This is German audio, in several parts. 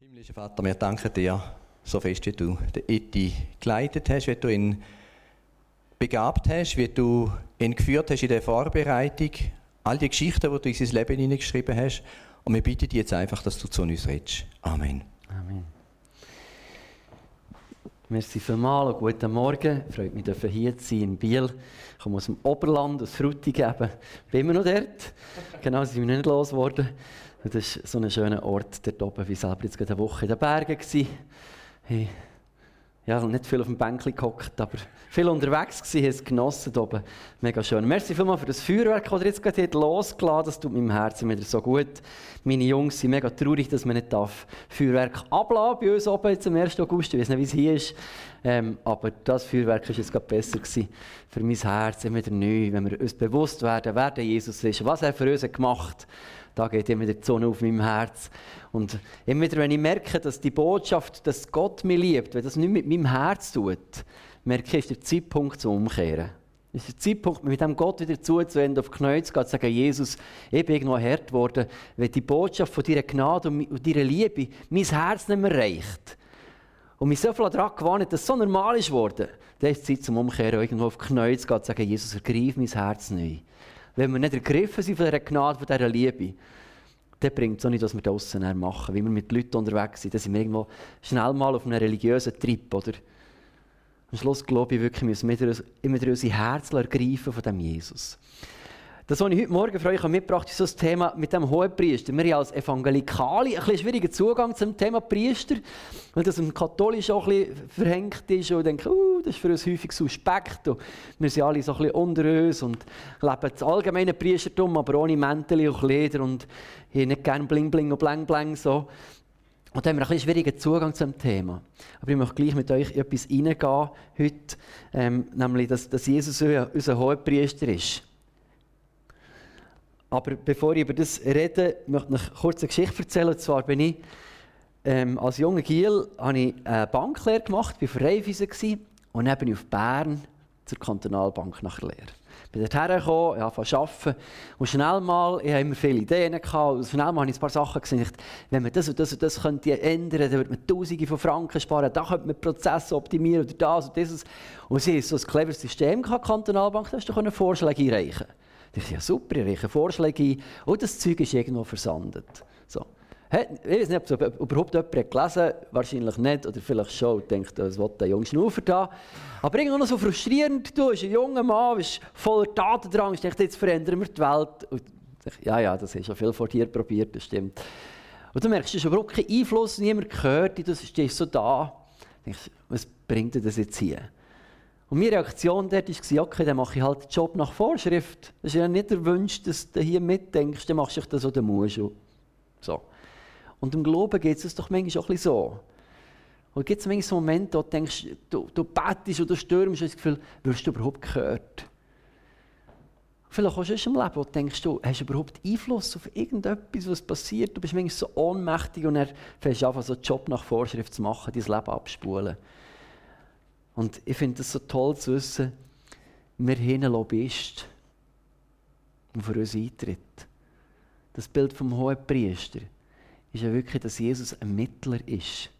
Himmlischer Vater, wir danken dir so fest, wie du den Eti geleitet hast, wie du ihn begabt hast, wie du ihn geführt hast in der Vorbereitung, all die Geschichten, die du in sein Leben hineingeschrieben hast. Und wir bitten dich jetzt einfach, dass du zu uns redest. Amen. Amen. Merci vielmals und guten Morgen. Freut mich, dass hier zu sein in Biel. Ich komme aus dem Oberland, aus Frutigen. Bin immer noch dort. Genau, sind wir nicht losgeworden. Das ist so ein schöner Ort dort oben. War selber jetzt gerade eine Woche in den Bergen. Hey. Ja, nicht viel auf dem Bänkchen gehockt, aber viel unterwegs habe es genossen oben. Mega schön. Merci vielmals für das Feuerwerk, das ihr jetzt gerade losgelassen Das tut meinem Herzen wieder so gut. Meine Jungs sind mega traurig, dass man nicht darf Feuerwerk ablassen bei uns oben jetzt am 1. August. Ich weiß nicht, wie es hier ist. Ähm, aber das Feuerwerk war jetzt gerade besser gewesen für mein Herz, immer wieder neu, wenn wir uns bewusst werden, wer der Jesus ist, was er für uns gemacht hat da geht immer die Sonne auf meinem Herz. Und immer wieder, wenn ich merke, dass die Botschaft, dass Gott mich liebt, wenn das nicht mit meinem Herz tut, merke ich, ist der Zeitpunkt zum Umkehren. Es ist der Zeitpunkt, mit dem Gott wieder zuzuwenden, auf die Knie zu gehen, zu sagen, Jesus, ich bin irgendwo hart geworden, wenn die Botschaft von deiner Gnade und deiner Liebe mein Herz nicht mehr reicht und mich so viel daran gewarnt, dass es so normal ist worden, dann ist es Zeit zum Umkehren, irgendwo auf die Knie zu gehen, zu sagen, Jesus, ergreif mein Herz neu wenn wir nicht ergriffen sind von dieser Gnade, von dieser Liebe, dann bringt es auch nicht, was wir draussen machen, wie wir mit Leuten unterwegs sind. Dann sind wir irgendwo schnell mal auf einem religiösen Trip, oder? Am Schluss glaube ich wirklich, müssen wir immer wieder unser Herz ergreifen von dem Jesus. Das, was ich heute Morgen für euch mitgebracht habe, ist so das Thema mit dem Hohepriester. Wir haben als Evangelikale ein bisschen schwierigen Zugang zum Thema Priester, weil das im Katholisch auch ein bisschen verhängt ist und denken, uh, das ist für uns häufig suspekt. Und wir sind alle so ein bisschen unter uns und leben das allgemeine Priestertum, aber ohne Mäntel und Kleider und haben nicht gerne Bling Bling und Blang Blang so. Und da haben wir ein bisschen schwierigen Zugang zum Thema. Aber ich möchte gleich mit euch etwas reingehen heute, ähm, nämlich, dass, dass Jesus unser Hohepriester ist. Aber bevor ich über das rede, möchte ich kurz eine Geschichte erzählen. Und zwar bin ich ähm, als junger Giel habe ich eine Banklehre gemacht, war für Raiffeisen und dann bin ich auf Bern zur Kantonalbank nach der Lehre. Ich bin dort hergekommen, ich habe arbeiten. Und schnell mal, ich habe immer viele Ideen gehabt, und schnell mal habe ich ein paar Sachen gesehen, wenn man das und das und das könnte ändern, dann würde man Tausende von Franken sparen, da könnte man Prozesse optimieren oder das und dieses. Und sie haben so ein cleveres System gehabt, Kantonalbank, da du Vorschläge einreichen ich dachte, ja super, ich reiche Vorschläge ein. Und das Zeug ist irgendwo versandet. So. Ich weiß nicht, ob es überhaupt jemand gelesen hat. Wahrscheinlich nicht. Oder vielleicht schon und denkt, was will der junge Schnaufer da? Aber irgendwie noch so frustrierend. Du bist ein junger Mann, bist voller Tatendrang. Ich dachte, jetzt verändern wir die Welt. Und ich, ja, ja, das hast schon viel vor dir probiert, das stimmt. Und du merkst, du hast überhaupt keinen Einfluss, niemand gehört, du stehst so da. Ich, was bringt dir das jetzt hier? Und meine Reaktion dort war, okay, dann mache ich halt den Job nach Vorschrift. Das ist ja nicht der Wunsch, dass du hier mitdenkst, dann machst du das oder musst du. So. Und im Glauben geht es doch manchmal auch ein so. Und gibt es manchmal so Momente, wo du denkst, du, du bettest oder stürmst und das Gefühl, wirst du überhaupt gehört? Vielleicht auch schon im Leben, wo du denkst, du hast überhaupt Einfluss auf irgendetwas, was passiert. Du bist manchmal so ohnmächtig und dann fängst du an, so einen Job nach Vorschrift zu machen, dein Leben abspulen. Und ich finde es so toll zu wissen, wir haben einen Lobbyist, der für uns eintritt. Das Bild vom hohen Priester ist ja wirklich, dass Jesus ein Mittler ist.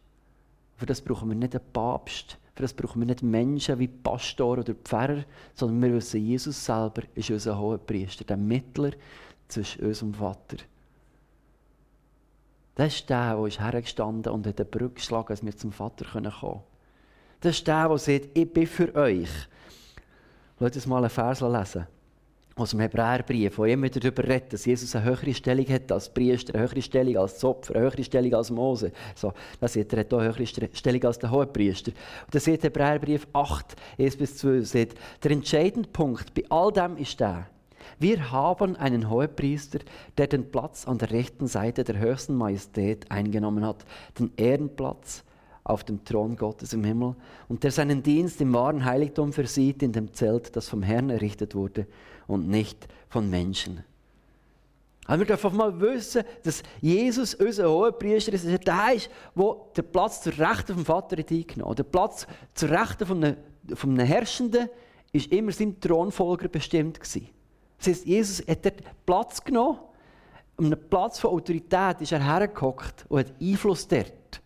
Für das brauchen wir nicht einen Papst, für das brauchen wir nicht Menschen wie Pastor oder Pfarrer, sondern wir wissen, Jesus selber ist unser hoher Priester, der Mittler zwischen uns und dem Vater. Das ist der, der ist hergestanden und hat eine Brücke geschlagen, dass wir zum Vater kommen können. Das ist der, der sagt, ich bin für euch. Lasst uns mal einen Vers lesen. Aus dem Hebräerbrief, wo immer darüber redet, dass Jesus eine höhere Stellung hat als Priester, eine höhere Stellung als Zopfer, eine höhere Stellung als Mose. So, das sieht er hat eine höhere Stellung als der Hohepriester. Und das sieht Hebräerbrief 8, 1 bis 12, sieht, der entscheidende Punkt bei all dem ist der, wir haben einen Hohepriester, der den Platz an der rechten Seite der höchsten Majestät eingenommen hat, den Ehrenplatz, auf dem Thron Gottes im Himmel und der seinen Dienst im wahren Heiligtum versieht, in dem Zelt, das vom Herrn errichtet wurde und nicht von Menschen. Also wir dürfen mal wissen, dass Jesus, unser Hohepriester, ist, der ist, der den Platz zur Rechten vom Vater hat eingenommen Der Platz zur Rechten von Herrschenden ist immer seinem Thronfolger bestimmt gewesen. Das heißt, Jesus hat dort Platz genommen, um einen Platz von Autorität ist er hergehockt und hat Einfluss dort.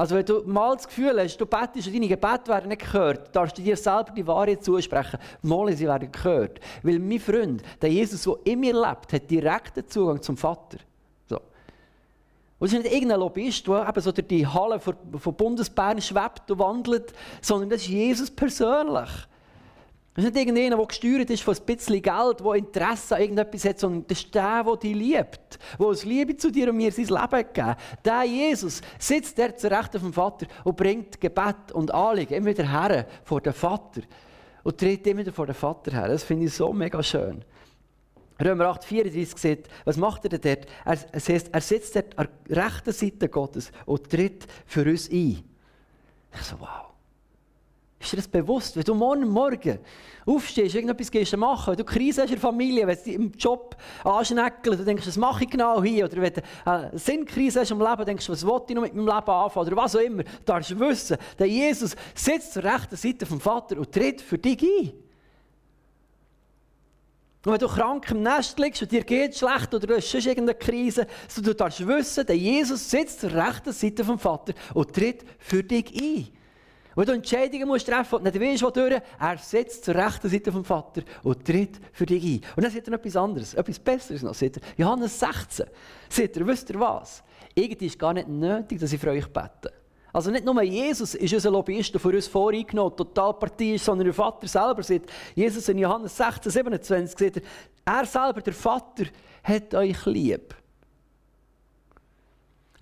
Also wenn du mal das Gefühl hast, du betest und deine Gebete werden nicht gehört, darfst du dir selber die Wahrheit zusprechen. Mal sie werden gehört. Weil mein Freund, der Jesus, der in mir lebt, hat direkten Zugang zum Vater. So. Und es ist nicht irgendein Lobbyist, der eben so durch die Halle von, von Bundesbern schwebt und wandelt, sondern das ist Jesus persönlich. Das ist nicht irgendjemand, der gesteuert ist von ein bisschen Geld, der Interesse an irgendetwas hat, sondern das ist der, der dich liebt, der aus Liebe zu dir und mir sein Leben gegeben Der Jesus sitzt der zur Rechten vom Vater und bringt Gebet und Anliegen immer wieder her vor den Vater. Und tritt immer wieder vor den Vater her. Das finde ich so mega schön. Römer 8, 34 sieht, was macht er denn dort? Er, es heißt, er sitzt dort an der rechten Seite Gottes und tritt für uns ein. Ich so, wow. Ist dir das bewusst? Wenn du morgen Morgen aufstehst, irgendetwas gehst machen, wenn du Krise hast in der Familie, wenn du im Job anschneckeln, du denkst, was mache ich genau hier? Oder wenn du eine Sinnkrise hast im Leben, denkst du, was will ich noch mit meinem Leben anfangen? Oder was auch immer. Du darfst wissen, der Jesus sitzt zur rechten Seite vom Vater und tritt für dich ein. Und wenn du krank im Nest liegst und dir geht schlecht oder du hast sonst irgendeine Krise, so du darfst wissen, der Jesus sitzt zur rechten Seite vom Vater und tritt für dich ein. Wo du Entscheidungen musst treffen und nicht weißt, wo durch, er sitzt zur rechten Seite vom Vater und tritt für dich ein. Und dann sieht er noch etwas anderes, etwas Besseres noch. Sieht er, Johannes 16, sieht er, wisst ihr was? Irgendwie ist gar nicht nötig, dass ich für euch bete. Also nicht nur Jesus ist unser Lobbyist, der für uns voreingenommen, total Partie ist, sondern der Vater selber sieht, Jesus in Johannes 16, 27 sieht er, er selber, der Vater, hat euch lieb.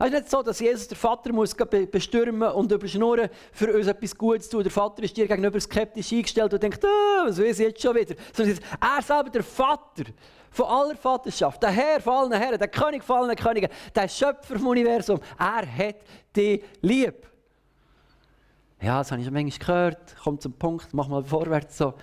Es ist nicht so, dass Jesus der Vater muss bestürmen und überschnurren, für uns etwas Gutes zu tun. Der Vater ist dir gegenüber skeptisch eingestellt und denkt, oh, was weiß ich jetzt schon wieder. Sondern er selber, der Vater von aller Vaterschaft, der Herr von allen Herren, der König von allen Königen, der Schöpfer vom Universum, er hat dich lieb. Ja, das habe ich schon manchmal gehört. Kommt zum Punkt, mach mal vorwärts so.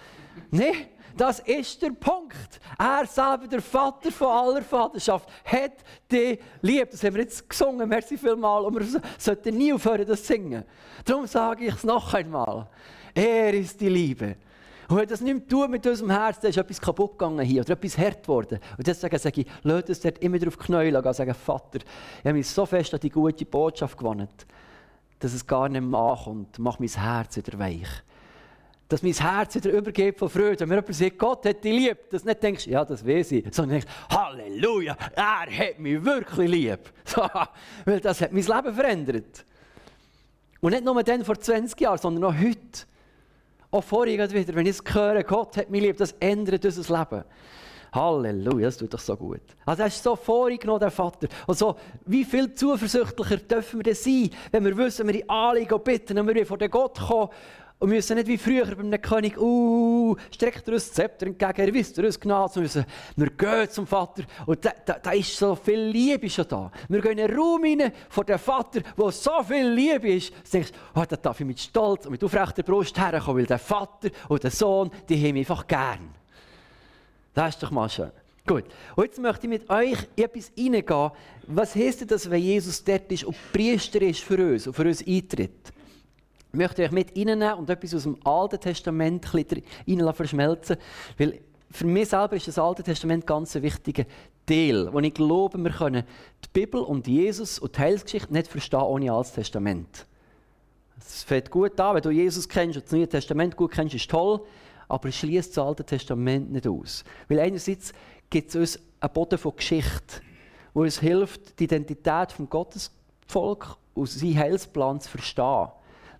Nein. Das ist der Punkt. Er selber, der Vater von aller Vaterschaft, hat dich lieb. Das haben wir jetzt gesungen, merci vielmal. Und wir sollten nie aufhören, das zu singen. Darum sage ich es noch einmal. Er ist die Liebe. Und wenn das nicht tut mit unserem Herz, dann ist etwas kaputt gegangen hier oder etwas hart geworden. Und deswegen sage ich, Leute, es dort immer darauf knäulen und sagen, Vater, ich habe mich so fest an die gute Botschaft gewonnen, dass es gar nicht mehr ankommt. Mach mein Herz wieder weich dass mein Herz wieder übergeht von Freude. Wenn mir jemand sagt, Gott hat dich lieb, dass du nicht denkst, ja, das weiß ich, sondern denkst, Halleluja, er hat mich wirklich lieb. So, weil das hat mein Leben verändert. Und nicht nur dann vor 20 Jahren, sondern auch heute. Auch vorher wieder, wenn ich höre, Gott hat mich lieb, das ändert unser Leben. Halleluja, das tut doch so gut. Also er ist so vorgenommen, der Vater. Und so, wie viel zuversichtlicher dürfen wir denn sein, wenn wir wissen, wir die Anliegen bitten und wir vor den Gott kommen und wir müssen nicht wie früher bei einem König, uh, streckt er uns Zepter entgegen, er wisst er uns Gnade, müssen, wir gehen zum Vater und da, da, da, ist so viel Liebe schon da. Wir gehen in einen Raum rein vor dem Vater, wo so viel Liebe ist, du denkst, oh, da darf ich mit Stolz und mit aufrechter Brust herkommen, weil der Vater und der Sohn, die haben mich einfach gern. Das ist doch mal schön. Gut, und jetzt möchte ich mit euch in etwas reingehen. Was heisst das, wenn Jesus dort ist und Priester ist für uns und für uns eintritt? Möchte euch mit reinnehmen und etwas aus dem Alten Testament rein verschmelzen Weil für mich selber ist das Alte Testament ganz ein wichtiger Teil, wo ich glaube, wir können die Bibel und Jesus und die Heilsgeschichte nicht verstehen ohne Altes Testament. Es fängt gut an, wenn du Jesus kennst und das Neue Testament gut kennst, ist toll, aber es schließt das Alte Testament nicht aus. Weil einerseits gibt es uns einen Boden von Geschichte, wo uns hilft, die Identität des Gottesvolk und seinen Heilsplan zu verstehen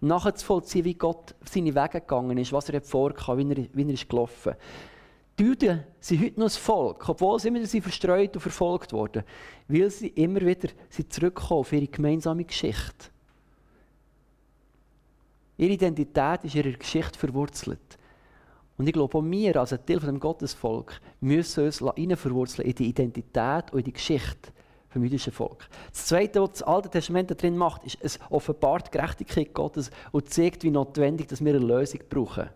nachzuvollziehen, wie Gott seine Wege gegangen ist, was er vorkam, wie wie er ist gelaufen Die Juden sind heute noch das Volk, obwohl sie immer wieder verstreut und verfolgt wurden, weil sie immer wieder zurückkommen auf ihre gemeinsame Geschichte. Ihre Identität ist in ihrer Geschichte verwurzelt. Und ich glaube, auch wir als ein Teil von dem Gottesvolk müssen uns verwurzeln in die Identität und in die Geschichte vom jüdischen Volk. Das Zweite, was das Alte Testament drin macht, ist, es offenbart die Gerechtigkeit Gottes und zeigt, wie notwendig dass wir eine Lösung brauchen.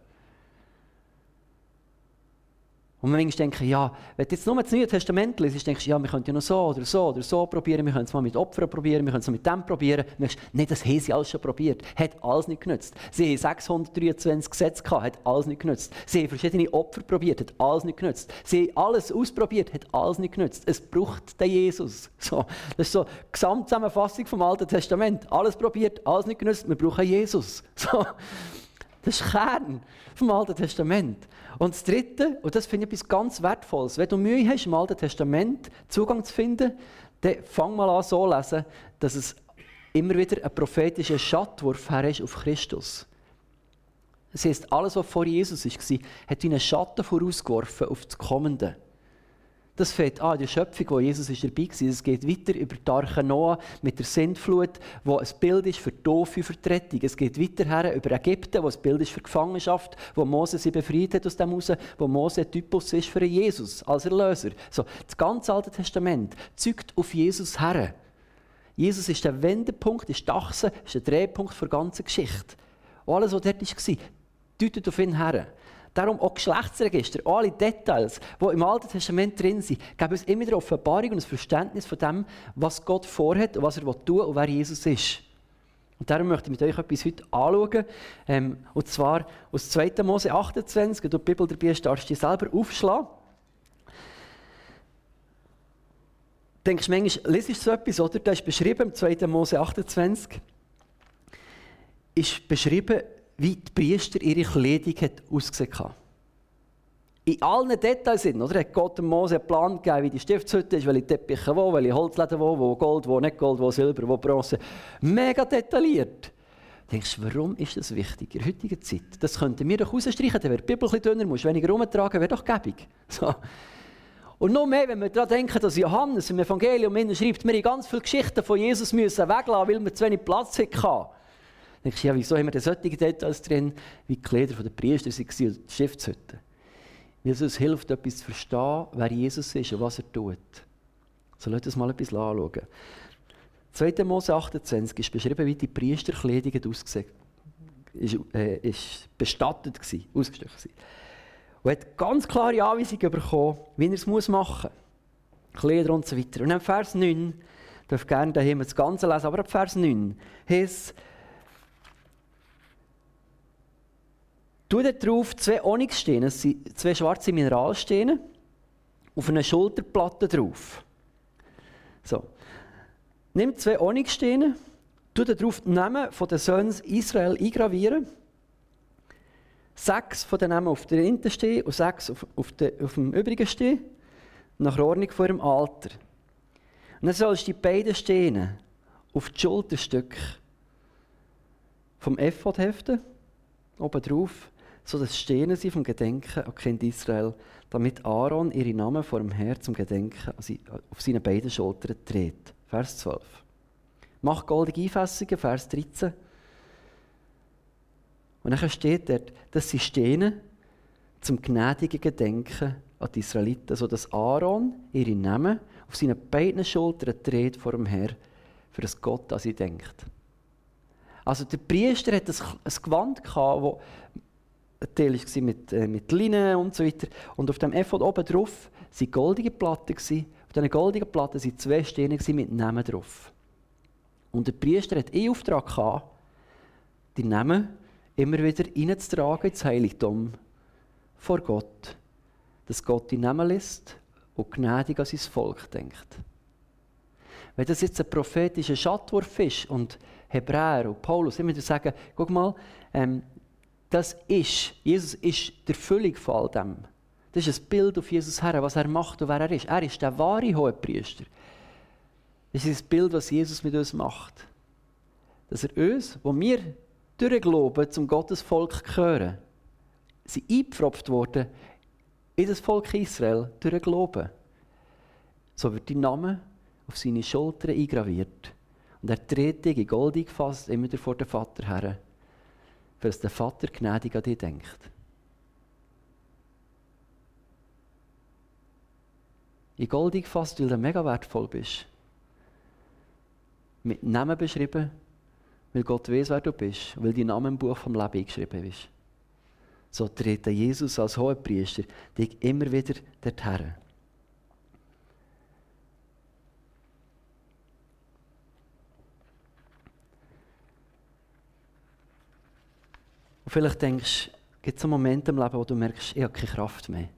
Und man denken, ja, wenn du jetzt nur das Neue Testament liest, denkst du, ja, wir könnten ja noch so oder so oder so probieren, wir können es mal mit Opfern probieren, wir können es mit dem probieren. Du denkst, nein, das haben sie alles schon probiert, hat alles nicht genützt. Sie haben 623 Gesetze gehabt, hat alles nicht genützt. Sie haben verschiedene Opfer probiert, hat alles nicht genützt. Sie haben alles ausprobiert, hat alles nicht genützt. Es braucht den Jesus. So, das ist so die Gesamtzusammenfassung vom Alten Testament. Alles probiert, alles nicht genützt, wir brauchen Jesus. So. Das ist Kern vom Alten Testament. Und das Dritte, und das finde ich etwas ganz Wertvolles, wenn du Mühe hast, im Alten Testament Zugang zu finden, dann fang mal an so zu lesen, dass es immer wieder ein prophetischer Schattwurf her ist auf Christus. Das heisst, alles, was vor Jesus war, hat einen Schatten vorausgeworfen auf das Kommende. Das fängt an der Schöpfung, wo Jesus ist dabei war. Es geht weiter über die Arche Noah mit der Sintflut, wo ein Bild ist für die doofe Vertretung. Es geht weiter her über Ägypten, wo ein Bild ist für die Gefangenschaft, wo Mose sie befreit hat aus dem Haus, wo Mose ein Typus ist für Jesus als Erlöser. So, das ganze Alte Testament zeugt auf Jesus her. Jesus ist der Wendepunkt, ist die Achse, ist der Drehpunkt der ganzen Geschichte. Und alles, was dort war, deutet auf ihn her. Darum auch Geschlechtsregister, alle Details, die im Alten Testament drin sind, geben uns immer eine Offenbarung und ein Verständnis von dem, was Gott vorhat und was er tun will und wer Jesus ist. Und darum möchte ich mit euch etwas heute anschauen. Ähm, und zwar aus 2. Mose 28, wenn du die Bibel dabei hast, darfst du dir selber aufschlagen. Denkst du manchmal, lesest du so etwas, oder? Da ist beschrieben, im 2. Mose 28, ist beschrieben, wie die Priester ihre Kleidung hat ausgesehen. In allen Details sind, oder? Hat Gott dem Mose einen Plan gegeben, wie die Stiftshütte ist, welche Teppiche wo, welche Holzläden wo, wo Gold, wo nicht Gold, wo Silber, wo Bronze. Mega detailliert. Du denkst, warum ist das wichtig in der heutigen Zeit? Das könnten wir doch rausstreichen, dann wäre die Bibel ein dünner, musst weniger rumtragen, wäre doch gäbig. So. Und noch mehr, wenn wir daran denken, dass Johannes im Evangelium schreibt, wir haben ganz viele Geschichten von Jesus müssen weglassen, weil wir zu wenig Platz hatten. Dann du, ja, wieso haben wir denn solche Details drin, wie die Kleider der Priester waren oder die Stiftshütte? Jesus hilft, etwas zu verstehen, wer Jesus ist und was er tut. So, lass uns mal etwas anschauen. 2. Mose 28 ist beschrieben, wie die Priesterkleidung ausgesehen ist, äh, ist bestattet war, ausgestochen war. Und hat ganz klare Anweisungen bekommen, wie er es machen muss. Kleider und so weiter. Und dann Vers 9, ich darf gerne daheim das Ganze lesen, aber ab Vers 9 heißt Tu darauf zwei Onyxsteine, zwei schwarze Mineralsteine, auf einer Schulterplatte drauf. So. Nimm zwei Onyxsteine, tu darauf die Namen der Söhne Israel eingravieren. Sechs von den Namen auf der hinten stehen und sechs auf, auf, de, auf dem übrigen stehen, nach Ordnung von ihrem Alter. Und dann sollst du die beiden Steine auf die Schulterstück vom Ephod heften, oben drauf, so dass Stehen sie vom Gedenken an Kind Israel, damit Aaron ihre Namen vor dem Herr zum Gedenken auf seine beiden Schultern dreht. Vers 12. Mach goldige Einfässungen, Vers 13. Und dann steht dort, dass sie stehen zum gnädigen Gedenken an die Israeliten, sodass Aaron ihre Namen auf seinen beiden Schultern dreht vor dem Herr, für das Gott an sie denkt. Also der Priester hat ein, Gewand wo ein Teil war mit, äh, mit Linnen und so weiter. Und auf dem Ephod oben drauf waren goldige Platten. Auf diesen goldigen Platten waren zwei Steine mit Namen drauf. Und der Priester hat eh Auftrag gehabt, die Namen immer wieder reinzutragen ins Heiligtum vor Gott. Dass Gott die Namen liest und gnädig an sein Volk denkt. Wenn das jetzt ein prophetischer Schattwurf ist und Hebräer und Paulus immer sagen, guck mal, ähm, das ist, Jesus ist der Füllung von all dem. Das ist ein Bild auf Jesus her, was er macht und wer er ist. Er ist der wahre Hohepriester. Das ist das Bild, was Jesus mit uns macht. Dass er uns, wo wir durch Glauben zum Gottesvolk gehören, sind eingepfropft worden in das Volk Israel durch Glauben. So wird dein Name auf seine Schultern eingraviert. Und er tritt dich in goldig gefasst immer vor den Vater her dass der Vater gnädig an dich denkt. In goldig gefasst, weil du mega wertvoll bist. Mit Namen beschrieben, weil Gott weiß, wer du bist, weil dein Name im Buch vom Leben eingeschrieben ist. so tritt Jesus als Hohepriester dich immer wieder dorthin. Und vielleicht denkst du, gibt es einen Moment im Leben, wo du merkst, ich habe keine Kraft mehr.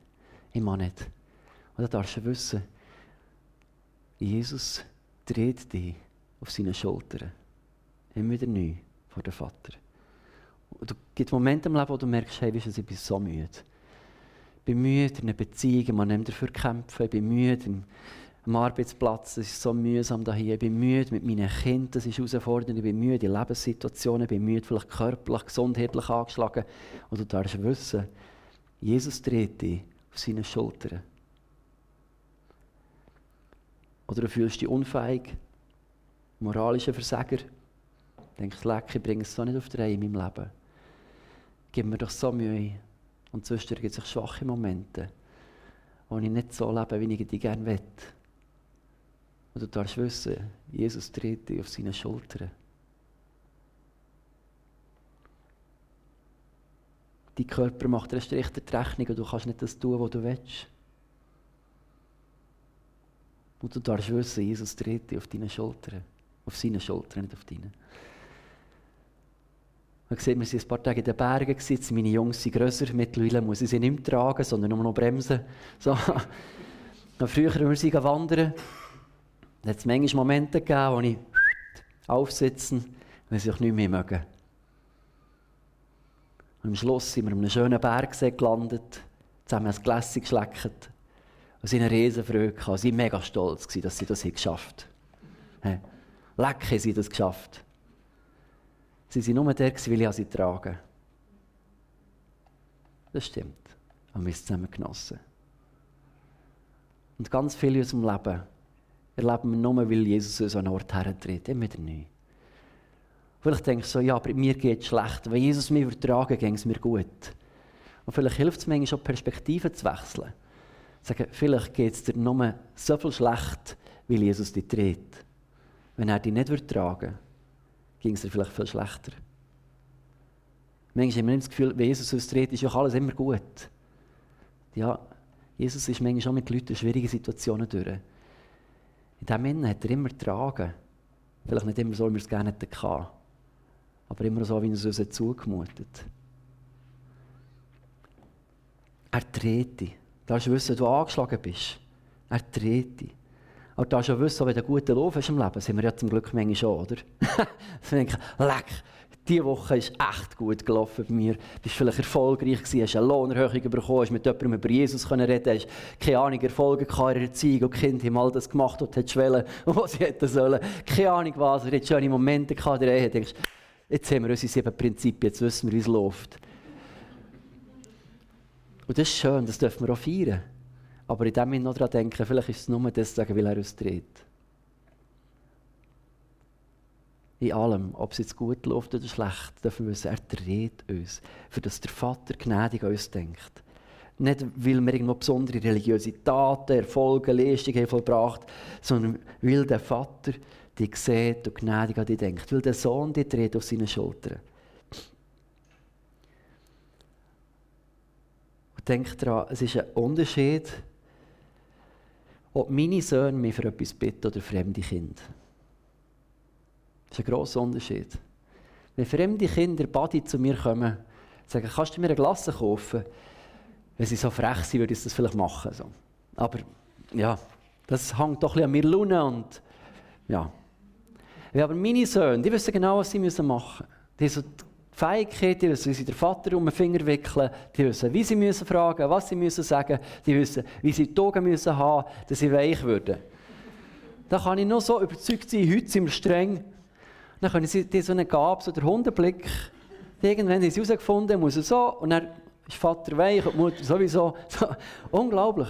Ich mache nicht. Und dann darfst du wissen, Jesus dreht dich auf seine Schultern. Immer wieder neu vor dem Vater. Und es gibt Momente im Leben, wo du merkst, hey, weißt du, ich bin so müde. Ich bin müde in einer Beziehung, man nimmt dafür kämpfen. Ich bin müde am Arbeitsplatz, es ist so mühsam hier. Ich bin müde mit meinen Kindern, das ist herausfordernd. Ich bin müde in Lebenssituationen, ich bin müde, vielleicht körperlich, gesundheitlich angeschlagen. Und du darfst wissen, Jesus dreht dich auf seine Schultern. Oder du fühlst dich unfähig, moralischer Versager. Denkst, leck, ich bringe es so nicht auf die Reihe in meinem Leben. Gib mir doch so Mühe. Und zwischendurch gibt es schwache Momente, wo ich nicht so lebe, wie ich die gerne will. Und du darfst wissen, Jesus tritt dich auf seine Schultern. Dein Körper macht eine strikte Rechnung und du kannst nicht das tun, was du willst. Und du darfst wissen, Jesus tritt dich auf deine Schultern. Auf seine Schultern, nicht auf deine. Man sieht, wir waren ein paar Tage in den Bergen, gewesen. meine Jungs sind grösser, mittlerweile muss ich sie nicht mehr tragen, sondern nur noch bremsen. So. Früher, wenn wir sie wandern, da hat es manchmal Momente gegeben, wo ich aufsitzen, wenn sie sich nicht mehr mögen. Und am Schluss sind wir an einem schönen Bergsee gelandet, zusammen ein Gläschen geschleckt. Und sie eine Riesenfreude. Sie waren mega stolz, dass sie das geschafft haben. Leck haben sie das geschafft. Sie waren nur der, weil ich sie tragen Das stimmt. Haben wir es zusammen genossen. Und ganz viel in unserem Leben erleben wir nur, weil Jesus uns an einen Ort hertritt. Immer neu. Vielleicht denkst du so, ja, aber mir geht es schlecht. Wenn Jesus mich übertragen geht es mir gut. Und vielleicht hilft es manchmal schon, Perspektiven zu wechseln. Sagen, vielleicht geht es dir nur so viel schlecht, weil Jesus dich dreht. Wenn er dich nicht übertragen würde, ging es dir vielleicht viel schlechter. Manchmal haben wir das Gefühl, wenn Jesus uns dreht, ist ja alles immer gut. Ja, Jesus ist manchmal schon mit Leuten in schwierigen Situationen durch. In diesem Sinne hat er immer getragen. Vielleicht nicht immer so, wie wir es gerne hätten gehabt. Aber immer so, wie er es uns zugemutet Er dreht dich. Du darfst wissen, du angeschlagen bist. Er dreht dich. Aber du darfst auch wissen, wenn du einen guten Lauf hast im Leben, sind wir ja zum Glück manchmal schon, oder? Dann denke ich, leck, diese Woche ist echt gut gelaufen bei mir. Du bist vielleicht erfolgreich gewesen, hast eine Lohnerhöhung bekommen, hast mit jemandem über Jesus können reden, hast keine Ahnung, Erfolge in der Erziehung und Kinder haben all das gemacht, was du wollen und was sie hätten sollen. Keine Ahnung was, du hattest schöne Momente in der denkst, jetzt haben wir unsere sieben Prinzipien, jetzt wissen wir, wie es läuft. Und das ist schön, das dürfen wir auch feiern. Aber in dem Moment noch daran denken, vielleicht ist es nur deswegen, weil er uns dreht. In allem, ob es jetzt gut läuft oder schlecht, dürfen wir wissen, er dreht uns, für dass der Vater gnädig an uns denkt. Nicht, weil wir irgendwo besondere religiöse Taten, Erfolge, Leistungen haben vollbracht sondern weil der Vater dich sieht und gnädig an dich denkt. Weil der Sohn dich dreht auf seine Schultern. Und denk daran, es ist ein Unterschied, ob meine Söhne mich für etwas bitten oder fremde Kinder. Das ist ein grosser Unterschied. Wenn fremde Kinder Badi zu mir kommen, sagen, kannst du mir eine Glasse kaufen? Wenn sie so frech sind, würde ich das vielleicht machen. So. Aber ja, das hängt doch ein bisschen an mir Lune und ja. ja. Aber meine Söhne, die wissen genau, was sie machen müssen. Die haben so die Fähigkeit, die wissen, wie sie den Vater um den Finger wickeln, die wissen, wie sie müssen fragen, was sie müssen sagen, die wissen, wie sie die Augen müssen haben, dass sie weich würden. Da kann ich noch so überzeugt sein, heute sind wir streng, dann können sie dir so eine Gabe, so der Hundeblick. Irgendwann haben sie herausgefunden, muss er so, und dann ist Vater weich und Mutter sowieso. So, unglaublich.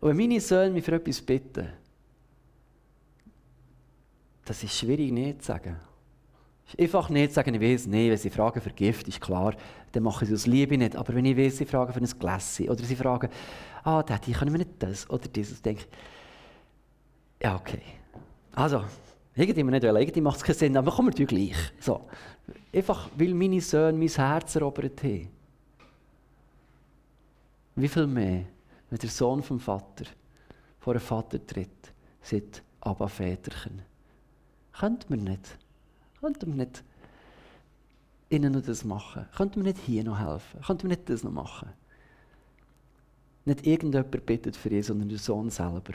Und wenn meine Söhne mich für etwas bitten, das ist schwierig nicht zu sagen. Ist einfach nicht zu sagen, ich weiß nicht, wenn sie fragen für Gift, ist klar, dann machen sie aus Liebe nicht. Aber wenn ich weiß, sie fragen für ein Gläschen oder sie fragen, ah, Daddy, können wir nicht das oder dieses, denke ich, ja, okay. Also, irgendwie nicht wollen, irgendwie macht es keinen Sinn, aber kommen wir gleich. So. Einfach, weil meine Söhne mein Herz erobert haben. Wie viel mehr, wenn der Sohn vom Vater vor einen Vater tritt, sagt, aber Väterchen. Könnte man nicht? Könnte man nicht ihnen noch das machen? Könnte man nicht hier noch helfen? Könnte man nicht das noch machen? Nicht irgendjemand bittet für ihn, sondern der Sohn selber.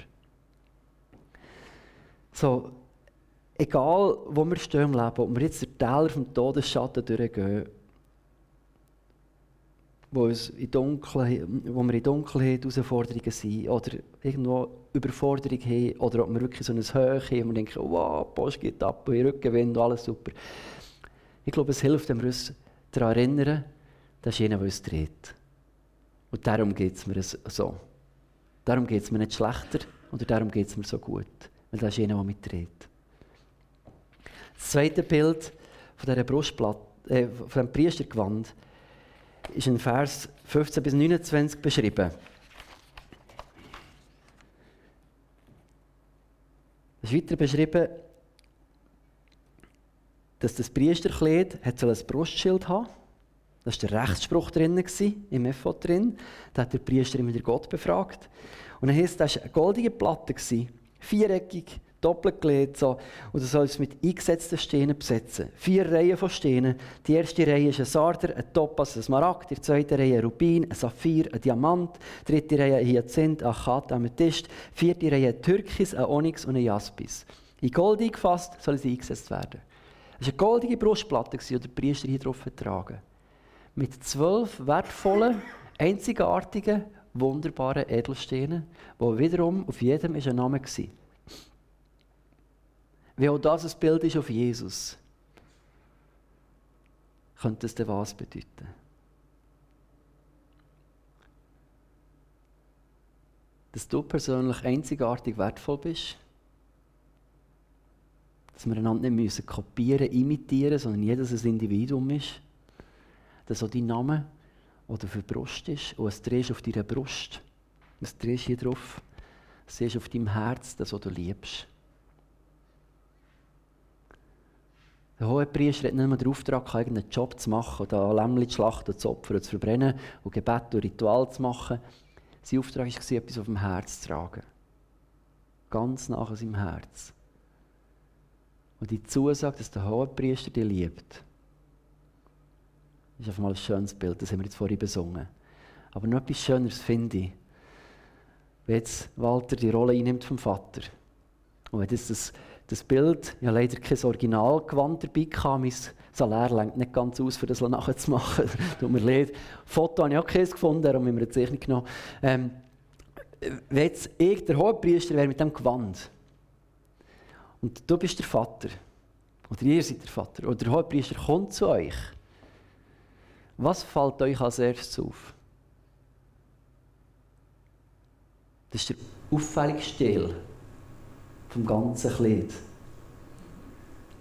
So, egal wo wir stehen im Leben, ob wir jetzt den Täler vom Todesschatten durchgehen, wo, uns in Dunkel, wo wir in Dunkelheit Herausforderungen sind oder irgendwo Überforderung haben oder ob wir wirklich so ein Höhe haben und denken, wow, Post geht ab, und Rückenwind, alles super. Ich glaube, es hilft, wenn wir uns daran erinnern, dass jener, der uns dreht. Und darum geht es mir so. Darum geht es mir nicht schlechter oder darum geht es mir so gut. Weil das ist jener, der mich dreht. Das zweite Bild von dieser Brustplatte, äh, von diesem Priestergewand ist in Vers 15 bis 29 beschrieben. Es ist weiter beschrieben, dass das Priesterkleid hat ein Brustschild haben Das war der Rechtsspruch drin, im Ephod drin. Da hat der Priester immer den Gott befragt. Und dann heisst, das war eine goldige Platte, viereckig, doppelt gelegt. So. Und du sollst es mit eingesetzten Steinen besetzen. Vier Reihen von Steinen. Die erste Reihe ist ein Sarder, ein Topaz, ein Smaragd. Die zweite Reihe ein Rubin, ein Saphir, ein Diamant. Die dritte Reihe ein Hyazinth, ein Achat, ein Amethyst. Vierte Reihe ein Türkis, ein Onyx und ein Jaspis. In Gold eingefasst sollen sie eingesetzt werden. Es war eine goldige Brustplatte, die der Priester hier drauf getragen Mit zwölf wertvollen, einzigartigen, wunderbaren Edelsteinen, die wiederum auf jedem ein Name war. Wie auch das ein Bild ist auf Jesus, könnte es denn was bedeuten? Dass du persönlich einzigartig wertvoll bist, dass wir einander nicht müssen kopieren, imitieren, sondern jedes ein Individuum ist, dass auch dein Name oder für die Brust ist? Und es drehst auf deiner Brust, es drehst hier drauf, es siehst auf deinem Herz, das, du liebst. Der hohe Priester hat nicht mehr den Auftrag, irgendeinen Job zu machen, oder Lämmchen zu schlachten, zu opfern, zu verbrennen und Gebet und Ritual zu machen. Sein Auftrag war, etwas auf dem Herz zu tragen. Ganz nach seinem Herz. Und die Zusage, dass der hohe Priester dich liebt, ist einfach mal ein schönes Bild, das haben wir jetzt vorhin besungen. Aber noch etwas Schöneres finde ich, wenn jetzt Walter die Rolle einnimmt vom Vater. Und wenn das, das das Bild, ich habe leider kein Originalgewand dabei gehabt, mein Salär längt nicht ganz aus, um das nachzumachen. Tut mir leid. Foto habe ich auch keins gefunden, darum haben wir jetzt nicht genommen. Ähm, wenn jetzt ich der Hohepriester wäre mit dem Gewand und du bist der Vater oder ihr seid der Vater oder der Hohepriester kommt zu euch, was fällt euch als erstes auf? Das ist der auffälligste Stil vom ganzen Kleid.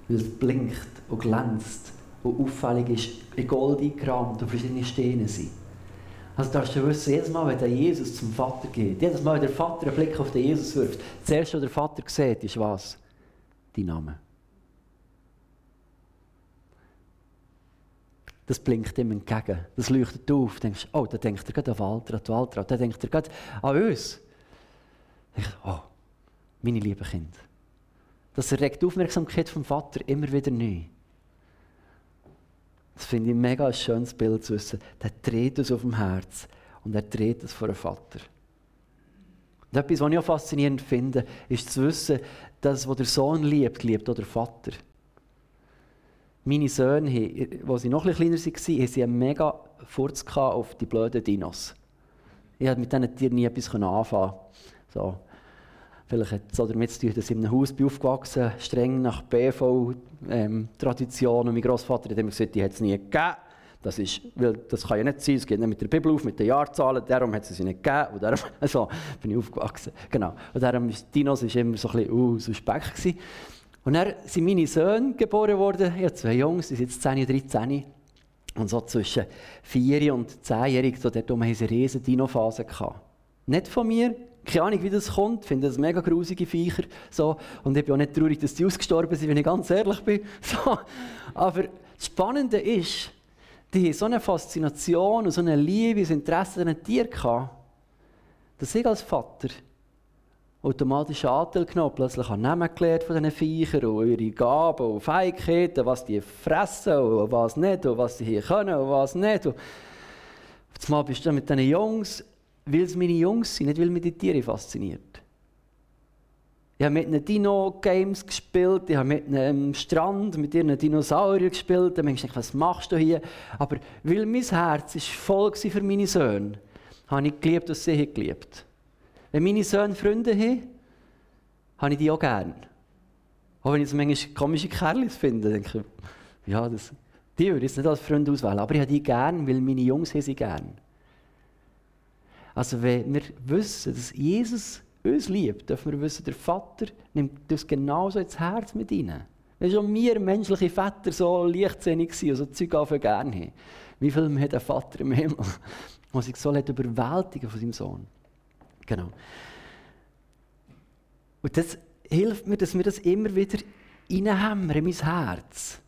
Weil es blinkt und glänzt und auffällig ist, in Gold eingerahmt und verschiedene Steine sind. Also darfst du wissen, jedes Mal, wenn der Jesus zum Vater geht, jedes Mal, wenn der Vater einen Blick auf den Jesus wirft, das erste, was der Vater sieht, ist was? Dein Name. Das blinkt ihm entgegen. Das leuchtet auf. Du denkst, oh, da denkt er gerade an Walter, an Walter, da denkt er gerade an uns. Ich, oh, meine lieben Kinder. Das erregt die Aufmerksamkeit vom Vater immer wieder neu. Das finde ich ein mega schönes Bild zu wissen. Der dreht es auf dem Herz und er dreht es vor dem Vater. Und etwas, was ich auch faszinierend finde, ist zu wissen, dass, was der Sohn liebt, liebt auch der Vater. Meine Söhne, als sie noch bisschen kleiner waren, haben sie einen mega Furz auf die blöden Dinos. Ich konnte mit diesen Tieren nie etwas anfangen. So. Vielleicht hat es damit zu tun, dass ich in einem Haus bin aufgewachsen streng nach BV-Tradition. Ähm, und mein Großvater hat immer gesagt, die hat es nie gegeben. Das, ist, weil das kann ja nicht sein, es geht nicht mit der Bibel auf, mit den Jahrzahlen, darum hat es sie nicht gegeben. Und darum also, bin ich aufgewachsen. Genau. Und darum ist Dinos ist immer so ein bisschen uh, suspekt gewesen. Und dann sind meine Söhne geboren worden. Ich habe zwei Jungs, die sind jetzt 10 und 13. Und so zwischen 4 und 10-Jährigen, so dort haben sie eine riesige Dino-Phase. Nicht von mir, keine Ahnung, wie das kommt. Ich finde das mega grusige Viecher. So. Und ich bin auch nicht traurig, dass sie ausgestorben sind, wenn ich ganz ehrlich bin. So. Aber das Spannende ist, die haben so eine Faszination und so eine Liebe, ein Interesse an den Tieren gehabt, dass ich als Vater automatisch Anteil genommen, plötzlich an Namen gelernt von diesen Viechern und ihre Gaben und Fähigkeiten, was die fressen und was nicht und was sie hier können und was nicht. Und einmal bist du mit diesen Jungs, weil es meine Jungs sind, nicht weil mich die Tiere fasziniert. Ich habe mit ihnen Dino-Games gespielt, ich habe mit am Strand mit ihren Dinosauriern gespielt. Dann denkst du, was machst du hier? Aber weil mein Herz ist voll für meine Söhne, habe ich geliebt, was sie geliebt Wenn meine Söhne Freunde haben, habe ich die auch gern. Auch wenn ich so manchmal komische Kerle finde, denke ich, ja, das, die würde ich jetzt nicht als Freunde auswählen, aber ich habe die gern, weil meine Jungs haben sie gern. Also wenn wir wissen, dass Jesus uns liebt, dürfen wir wissen, der Vater nimmt das genauso ins Herz mit ihnen. Wenn schon wir menschliche Väter so leichtsinnig sind und so Zeug anfangen gerne haben, wie viel mehr der Vater im Himmel, der sich so überwältigen von seinem Sohn. Genau. Und das hilft mir, dass wir das immer wieder reinhämmern in mein Herz.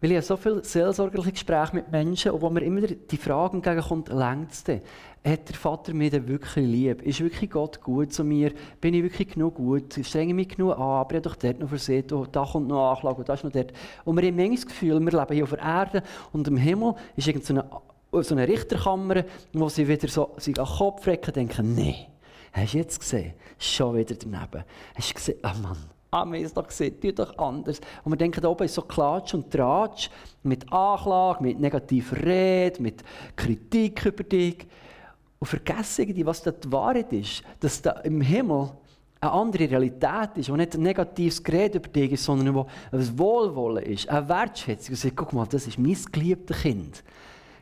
Weil ich habe so viele seelsorgerliche Gespräche mit Menschen, wo mir immer die Frage entgegenkommt, längt es denn? Hat der Vater mich denn wirklich lieb? Ist wirklich Gott gut zu mir? Bin ich wirklich genug gut? Strenge mich genug an? Aber ich habe doch dort noch versehen, oh, da kommt noch Anklage und da ist noch dort. Und wir haben manchmal das Gefühl, wir leben hier auf der Erde und im Himmel ist irgendeine so eine Richterkammer, wo sie wieder so sich an den Kopf recken und denken, nee, hast du jetzt gesehen? Schon wieder daneben. Hast du gesehen? Ah oh Mann ah, wir haben es doch gesehen, tu doch anders. Und wir denken, da oben ist so Klatsch und Tratsch mit Anklage, mit negativer Rede, mit Kritik über dich. Und vergessen irgendwie, was da die Wahrheit ist, dass da im Himmel eine andere Realität ist, wo nicht ein negatives Gerät über dich ist, sondern wo ein Wohlwollen ist, eine Wertschätzung. Und sagt, guck mal, das ist mein geliebtes Kind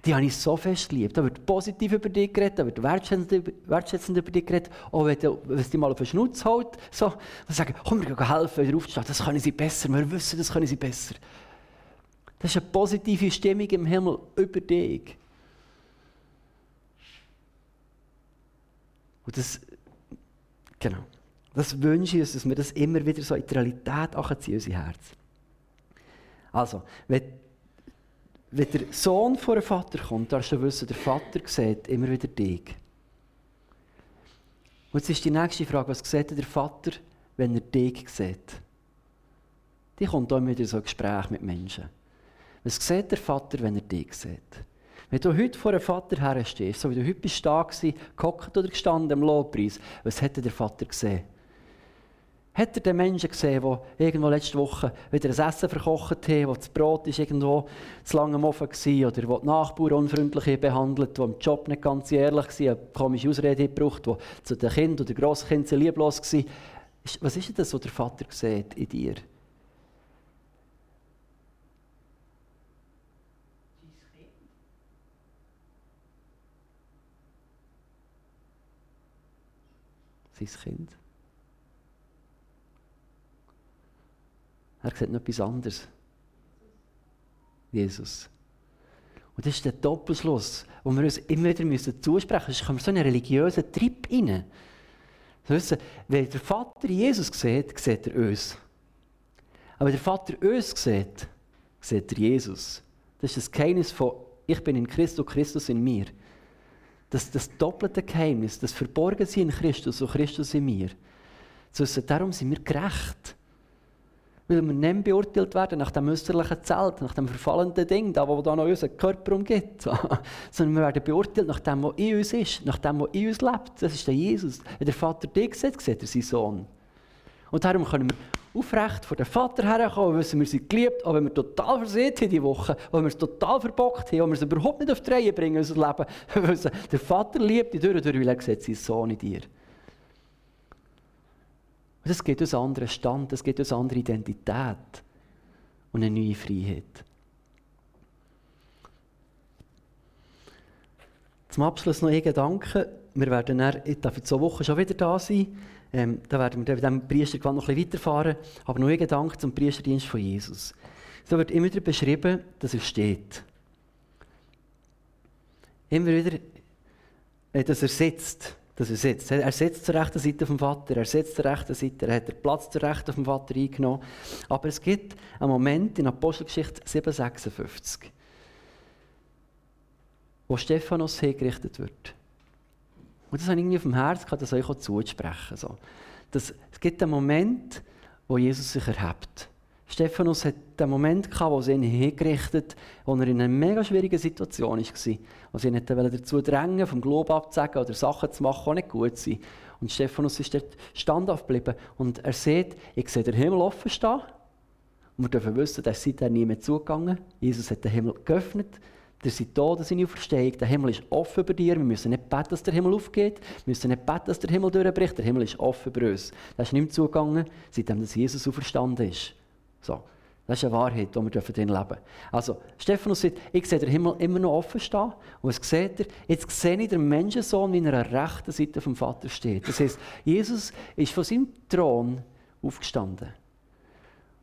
die habe ich so fest geliebt. Da wird positiv über dich geredet, da wird wertschätzend, wertschätzend über dich geredet. Auch wenn, du, wenn es dich mal auf den Schnutz hält, so, dann sagen, komm, wir gehen helfen, wieder aufzustehen. Das können sie besser, wir wissen, das können sie besser. Das ist eine positive Stimmung im Himmel über dich. Und das, genau, das wünsche ich uns, dass wir das immer wieder so in die Realität anziehen, unser Herz. Also, wenn wenn der Sohn vor dem Vater kommt, darfst du wissen, der Vater sieht immer wieder dich. Und jetzt ist die nächste Frage, was sieht der Vater, wenn er dich sieht? Die kommt auch wieder so ein Gespräch mit Menschen. Was sieht der Vater, wenn er dich sieht? Wenn du heute vor einem Vater herstehst, so wie du heute bist da gewesen, gehockt oder gestanden im Lobpreis, was hätte der Vater gesehen? Hat er den Menschen gesehen, der irgendwo letzte Woche wieder ein Essen verkocht hat, wo das Brot ist irgendwo zu lange im Ofen war, oder wo die Nachbarn unfreundlich behandelt, wo im Job nicht ganz ehrlich war, eine komische Ausrede gebraucht, wo zu den Kindern oder Grosskindern lieblos war. Was ist das, was der Vater sieht in dir? Sein Kind. Er sieht noch etwas anderes. Jesus. Und das ist der Doppelschluss, wo wir uns immer wieder müssen zusprechen müssen. Sonst kommen wir so einen religiösen Trip rein. wissen, wenn der Vater Jesus sieht, sieht er uns. Aber wenn der Vater uns sieht, sieht er Jesus. Das ist das Geheimnis von Ich bin in Christus, Christus in mir. Das, das doppelte Geheimnis, das Verborgensein in Christus und Christus in mir. darum sind wir gerecht weil wir nicht beurteilt werden nach dem äußerlichen Zelt, nach dem verfallenden Ding, da wo da noch unseren Körper umgibt, sondern wir werden beurteilt nach dem, was in uns ist, nach dem, was in uns lebt. Das ist der Jesus. Wenn der Vater dich sieht, sieht er seinen Sohn. Und darum können wir aufrecht vor den Vater herkommen, wissen, wir sind geliebt, auch wenn wir total versehen haben diese Woche, auch wenn wir es total verbockt haben, auch wenn wir es überhaupt nicht auf die Reihe bringen, unser Leben. Wir wissen, der Vater liebt dich durch und durch, weil er sieht seinen Sohn in dir. Und das gibt uns einen anderen Stand, das gibt uns eine andere Identität und eine neue Freiheit. Zum Abschluss noch ein Gedanke. Wir werden dann, ich darf in zwei Wochen schon wieder da sein. Ähm, da werden wir mit dem Priestergewand noch ein bisschen weiterfahren. Aber noch ein Gedanke zum Priesterdienst von Jesus. So wird immer wieder beschrieben, dass er steht. Immer wieder, äh, dass er sitzt. Dass er sitzt. Er sitzt zur rechten Seite vom Vater, er sitzt zur rechten Seite, er hat den Platz zur rechten vom Vater eingenommen. Aber es gibt einen Moment in Apostelgeschichte 756, wo Stephanus hingerichtet wird. Und das habe ich irgendwie auf dem Herzen gehabt, das euch auch zuzusprechen. Es gibt einen Moment, wo Jesus sich erhebt. Stephanus hat den Moment gehabt, wo sie ihn hingerichtet wo er in einer mega schwierigen Situation war. Wo sie ihn dazu drängen, vom Glauben abzusagen oder Sachen zu machen, die nicht gut sind. Und Stephanus ist dort standhaft geblieben. Und er sieht, ich sehe den Himmel offen stehen. Und wir dürfen wissen, dass seitdem nie mehr zugegangen. Jesus hat den Himmel geöffnet. Der sind da, das seine Auferstehung. Der Himmel ist offen über dir. Wir müssen nicht beten, dass der Himmel aufgeht. Wir müssen nicht beten, dass der Himmel durchbricht. Der Himmel ist offen über uns. Das ist nicht mehr zugegangen, seitdem Jesus auferstanden ist. So. Das ist eine Wahrheit, die wir drin leben dürfen. Also, Stephanus sagt, ich sehe den Himmel immer noch offen stehen. Und was sieht er? Jetzt sehe ich den Menschensohn, wie er an der rechten Seite vom Vater steht. Das heisst, Jesus ist von seinem Thron aufgestanden.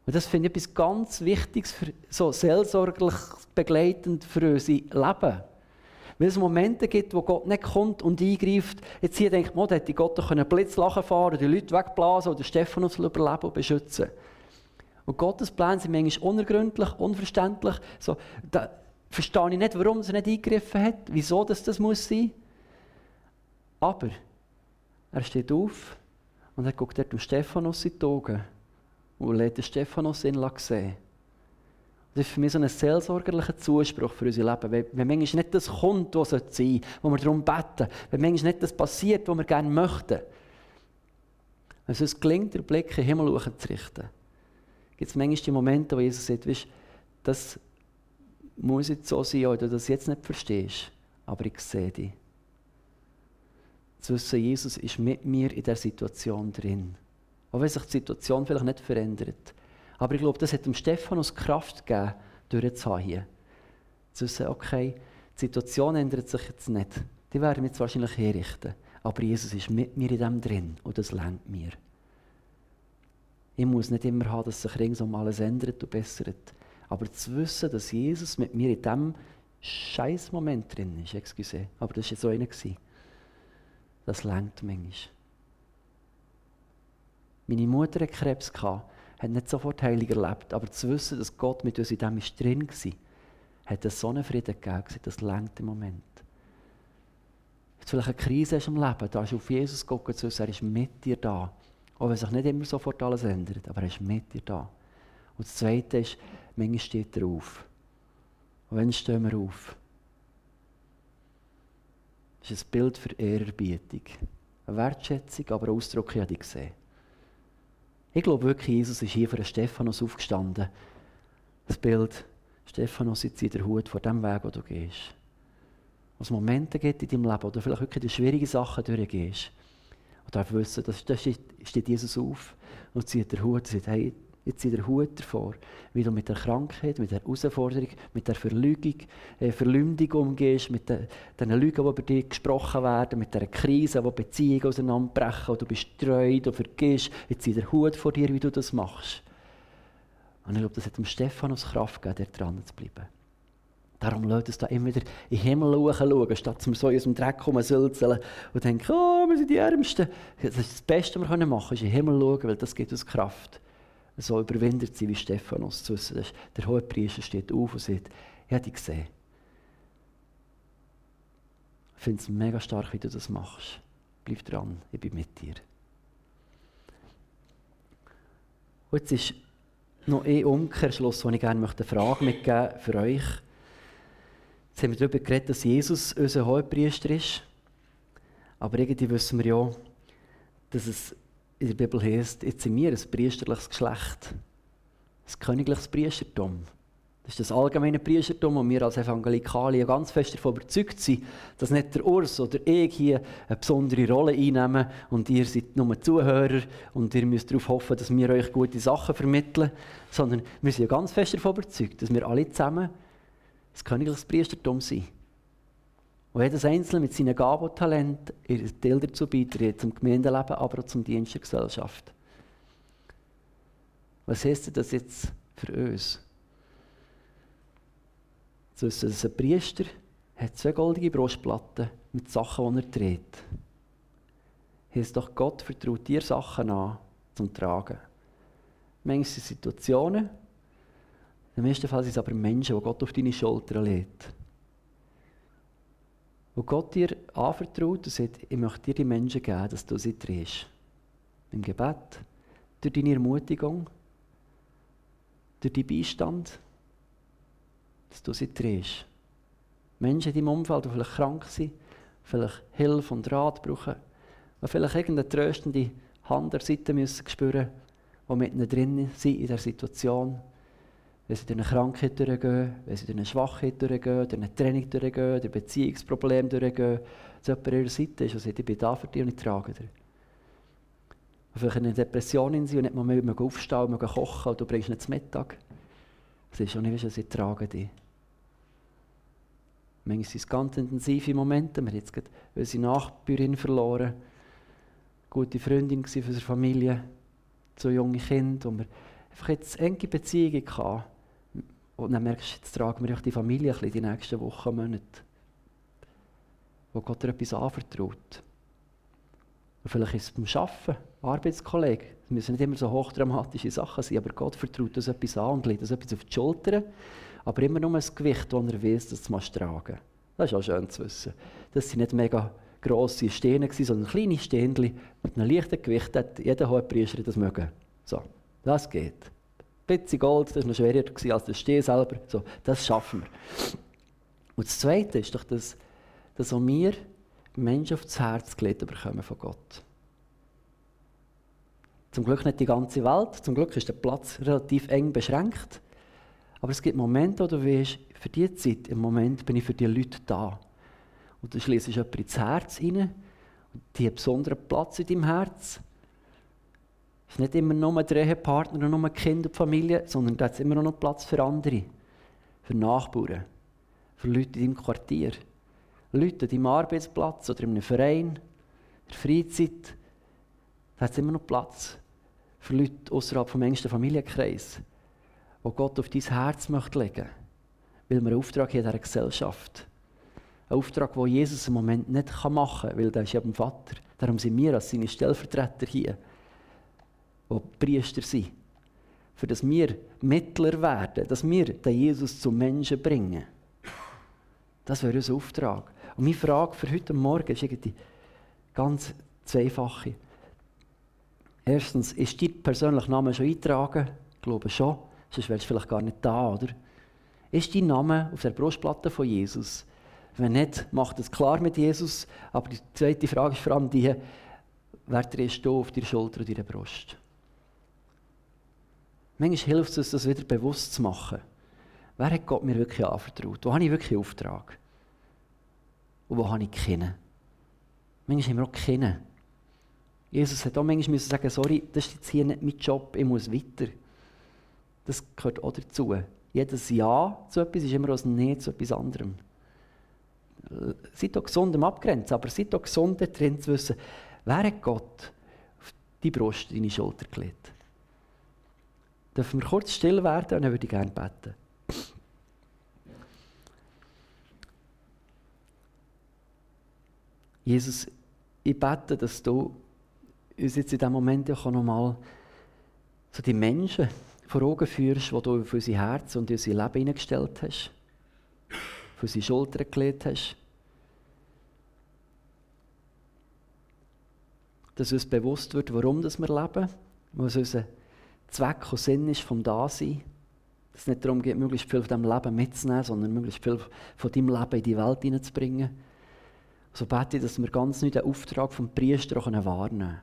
Und das finde ich etwas ganz Wichtiges, für, so seelsorglich begleitend für unser Leben. Weil es Momente gibt, wo Gott nicht kommt und eingreift. Jetzt hier denkt man, hätte Gott doch einen Blitzlachen fahren, die Leute wegblasen oder Stephanus überleben und beschützen. Und Gottes Pläne sind manchmal unergründlich, unverständlich. So, da verstehe ich nicht, warum er nicht eingegriffen hat, wieso das, das muss sein. Aber er steht auf und er guckt dort dem Stephanus in die Augen und lädt den Stephanus in sehen. Das ist für mich so ein seelsorgerlicher Zuspruch für unser Leben. Wenn, wenn manchmal nicht das kommt, was sein sollte, wo wir darum beten, wenn manchmal nicht das passiert, was wir gerne möchten, wenn es uns gelingt, den Blick in den Himmel zu richten, gibt es manchmal die Momente, wo Jesus sagt, weißt, das muss jetzt so sein, oder du das jetzt nicht verstehst, aber ich sehe dich. Zu wissen, Jesus ist mit mir in der Situation drin. Auch wenn sich die Situation vielleicht nicht verändert. Aber ich glaube, das hat dem Stephanus Kraft gegeben, durchzuhaben hier. Zu wissen, okay, die Situation ändert sich jetzt nicht. Die werden wir jetzt wahrscheinlich herrichten. Aber Jesus ist mit mir in dem drin und das lenkt mir. Ich muss nicht immer haben, dass sich ringsum alles ändert und bessert. Aber zu wissen, dass Jesus mit mir in diesem scheiß Moment drin ist, excuse, aber das war so einer. Das lenkt manchmal. Meine Mutter hatte Krebs, hat nicht sofort heilig erlebt, aber zu wissen, dass Gott mit uns in dem drin war, hat so einen Frieden gegeben, das lenkt im Moment. Wenn du vielleicht eine Krise hast im Leben, da ist auf Jesus gucken zu er ist mit dir da. Auch wenn sich nicht immer sofort alles ändert, aber er ist mit dir da. Und das Zweite ist, manchmal steht er auf. Und wenn stehen wir auf? Das ist ein Bild für Ehrerbietung. Eine Wertschätzung, aber ein Ausdruck, ich habe gesehen. Ich glaube wirklich, Jesus ist hier für den Stephanus aufgestanden. Das Bild, Stephanus, jetzt in der Hut vor dem Weg, wo du gehst. Wo es Momente gibt in deinem Leben, du vielleicht wirklich die schwierigen Sachen durchgehst. Darf wissen, da steht Jesus auf und zieht den Hut und sagt, hey, jetzt zieht der Hut davor, wie du mit der Krankheit, mit der Herausforderung, mit der Verlügung, äh, Verleumdung umgehst, mit den, den Lügen, die über dich gesprochen werden, mit der Krise, wo Beziehungen auseinanderbrechen, und du bist treu, du vergisst, jetzt zieht der Hut vor dir, wie du das machst. Und ich glaube, das hat dem Stephanus Kraft gegeben, dort dran zu bleiben. Darum lässt es da immer wieder in den Himmel schauen, statt wir so in unserem Dreck rumsülzeln und denken, oh, wir sind die Ärmsten. Das, ist das Beste, was wir machen können, ist in den Himmel schauen, weil das gibt uns Kraft. So überwindet sie wie Stephanus zu wissen, der hohe Priester steht auf und sagt, ich habe dich gesehen. Ich finde es mega stark, wie du das machst. Bleib dran, ich bin mit dir. Und jetzt ist noch ein Umkehrschluss, den ich gerne eine Frage mitgeben möchte für euch. Jetzt haben wir darüber geredet, dass Jesus unser Hohepriester ist. Aber irgendwie wissen wir ja, dass es in der Bibel heißt, jetzt sind wir ein priesterliches Geschlecht. Ein königliches Priestertum. Das ist das allgemeine Priestertum, und wir als Evangelikale ganz fest davon überzeugt sind, dass nicht der Urs oder ich hier eine besondere Rolle einnehmen und ihr seid nur Zuhörer und ihr müsst darauf hoffen, dass wir euch gute Sachen vermitteln, sondern wir sind ganz fest davon überzeugt, dass wir alle zusammen das königliches Priestertum sein. Und jedes Einzelne mit seinen Gaben und Talenten ihren Teil dazu beiträgt, zum Gemeindeleben, aber auch zum Dienst der Gesellschaft. Was heißt das jetzt für uns? Zu wissen, dass ein Priester hat zwei goldige Brustplatten mit Sachen, die er dreht. heisst doch, Gott vertraut dir Sachen an zum Tragen. Manchmal Situationen, im meisten Fall sind es aber Menschen, die Gott auf deine Schulter legt. Wo Gott dir anvertraut und sagt, ich möchte dir die Menschen geben, dass du sie drehst. Im Gebet, durch deine Ermutigung, durch deinen Beistand, dass du sie drehst. Menschen in deinem Umfeld, die vielleicht krank sind, vielleicht Hilfe und Rat brauchen, die vielleicht irgendeine tröstende Hand der Seite müssen spüren, die mit ihnen drin sind in der Situation wenn sie durch eine Krankheit durchgehen, wenn sie durch eine Schwachheit durchgehen, durch eine Training durchgehen, durch Beziehungsprobleme durchgehen, dass jemand an ihrer Seite ist und sagt, ich bin da für dich und ich trage dich. Und vielleicht in einer Depression sind und nicht mal mehr aufstehen und kochen und du bringst nicht zum Mittag. Das ist schon nicht, wie sie tragen dich. Manchmal sind es ganz intensive Momente. Wir haben jetzt gerade unsere Nachbarin verloren. Eine gute Freundin für unsere Familie. Zwei junge Kinder. Und wir einfach jetzt enge Beziehungen hatten. Und dann merkst du, jetzt tragen wir die Familie ein die nächsten Wochen Monate. Wo Gott dir etwas anvertraut. Und vielleicht ist es beim Arbeiten, Arbeitskollege. Es müssen nicht immer so hochdramatische Sachen sein, aber Gott vertraut uns etwas an und legt uns etwas auf die Schultern. Aber immer nur ein Gewicht, das er weiß, dass du es tragen Das ist auch schön zu wissen. Das sind nicht mega grosse Steine, sondern kleine Steine mit einem leichten Gewicht. Jeder Hohepriester das mögen. So, das geht bisschen Gold, das war noch schwerer als das Stehen selber. So, das schaffen wir. Und das Zweite ist doch, dass, dass auch wir Menschen aufs Herz gelegt bekommen von Gott. Zum Glück nicht die ganze Welt, zum Glück ist der Platz relativ eng beschränkt. Aber es gibt Momente, wo du weißt, für diese Zeit, im Moment bin ich für die Leute da. Und dann schließt jemand ins Herz hinein die besonderen Platz in deinem Herz. Es ist nicht immer nur der Ehepartner und nur Kinder und Familie, sondern da hat immer noch Platz für andere. Für Nachbarn. Für Leute in deinem Quartier. Leute an deinem Arbeitsplatz oder in einem Verein. In der Freizeit. Da hat immer noch Platz für Leute außerhalb vom engsten Familienkreis, wo Gott auf dein Herz möchte legen weil wir einen Auftrag haben in dieser Gesellschaft. Ein Auftrag, den Jesus im Moment nicht machen kann, weil der ist ja beim Vater. Darum sind wir als seine Stellvertreter hier die Priester sind. Für dass wir Mittler werden, dass wir den Jesus zum Menschen bringen. Das wäre unser Auftrag. Und meine Frage für heute Morgen ist irgendwie ganz zweifache. Erstens, ist dein persönlicher Name schon eingetragen? Ich glaube schon, sonst wärst du vielleicht gar nicht da, oder? Ist dein Name auf der Brustplatte von Jesus? Wenn nicht, macht es klar mit Jesus. Aber die zweite Frage ist vor allem die, wer drehst du auf deiner Schulter oder deiner Brust? Manchmal hilft es uns, das wieder bewusst zu machen. Wer hat Gott mir wirklich anvertraut? Wo habe ich wirklich Auftrag? Und wo habe ich kennen? Manchmal haben wir auch kennen. Jesus hat auch manchmal müssen sagen, sorry, das ist jetzt hier nicht mein Job, ich muss weiter. Das gehört auch dazu. Jedes Ja zu etwas ist immer als Nein zu etwas anderem. Seid auch gesund im Abgrenzen, aber seid auch gesund darin zu wissen, wer hat Gott auf die Brust, deine Schulter gelegt? Dürfen wir kurz still werden und dann würde ich gerne beten. Jesus, ich bete, dass du uns jetzt in diesem Moment auch noch mal so die Menschen vor Augen führst, die du für unser Herz und unser Leben hineingestellt hast, für unsere Schultern gelegt hast. Dass uns bewusst wird, warum wir leben, was unser Zweck und Sinn ist vom Dasein. Dass es nicht darum geht, möglichst viel von diesem Leben mitzunehmen, sondern möglichst viel von deinem Leben in die Welt hineinzubringen. So bete ich, dass wir ganz neu den Auftrag vom Priester auch wahrnehmen können.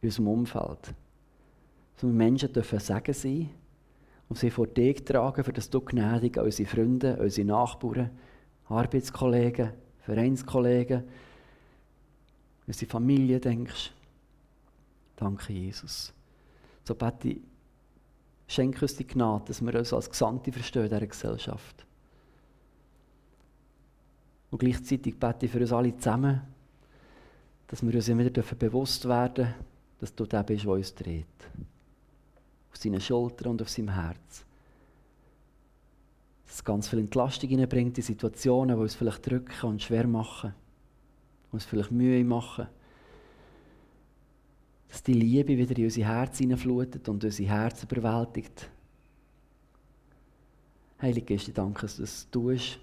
In unserem Umfeld. Dass wir Menschen dürfen sagen sein und sie vor dich tragen, für das du gnädig an unsere Freunde, unsere Nachbarn, Arbeitskollegen, Vereinskollegen, unsere Familie denkst. Danke, Jesus. So bete ich, schenke uns die Gnade, dass wir uns als Gesandte verstehen in dieser Gesellschaft. Und gleichzeitig bete ich für uns alle zusammen, dass wir uns immer wieder bewusst werden dass du der bist, der uns dreht. Auf seinen Schultern und auf seinem Herz. Dass es ganz viel Entlastung hineinbringt in Situationen, die uns vielleicht drücken und schwer machen. Uns vielleicht Mühe machen. Dass die Liebe wieder in unser Herz hineinflutet und unser Herz überwältigt. Heilige Geist, ich danke, dass du das tust.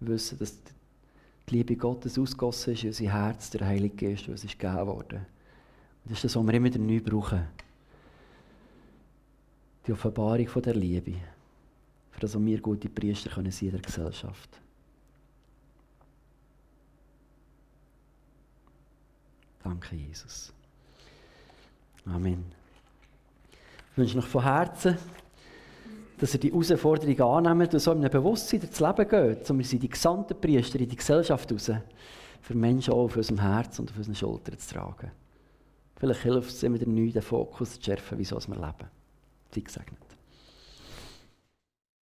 Wissen, dass die Liebe Gottes ausgossen ist in unser Herz, der Heilige Geist, der ist gegeben worden. Und das ist das, was wir immer wieder neu brauchen. Die Offenbarung von der Liebe. Für das, wir gute Priester können in der Gesellschaft. Danke, Jesus. Amen. Ich wünsche noch von Herzen, dass ihr die Herausforderung annehmt und so in einem Bewusstsein durchs Leben geht. So, wir sind die gesandten Priester in die Gesellschaft raus, für Menschen auch auf unserem Herz und auf unseren Schultern zu tragen. Vielleicht hilft es immer den Fokus zu schärfen, wieso wir leben. Sei gesegnet.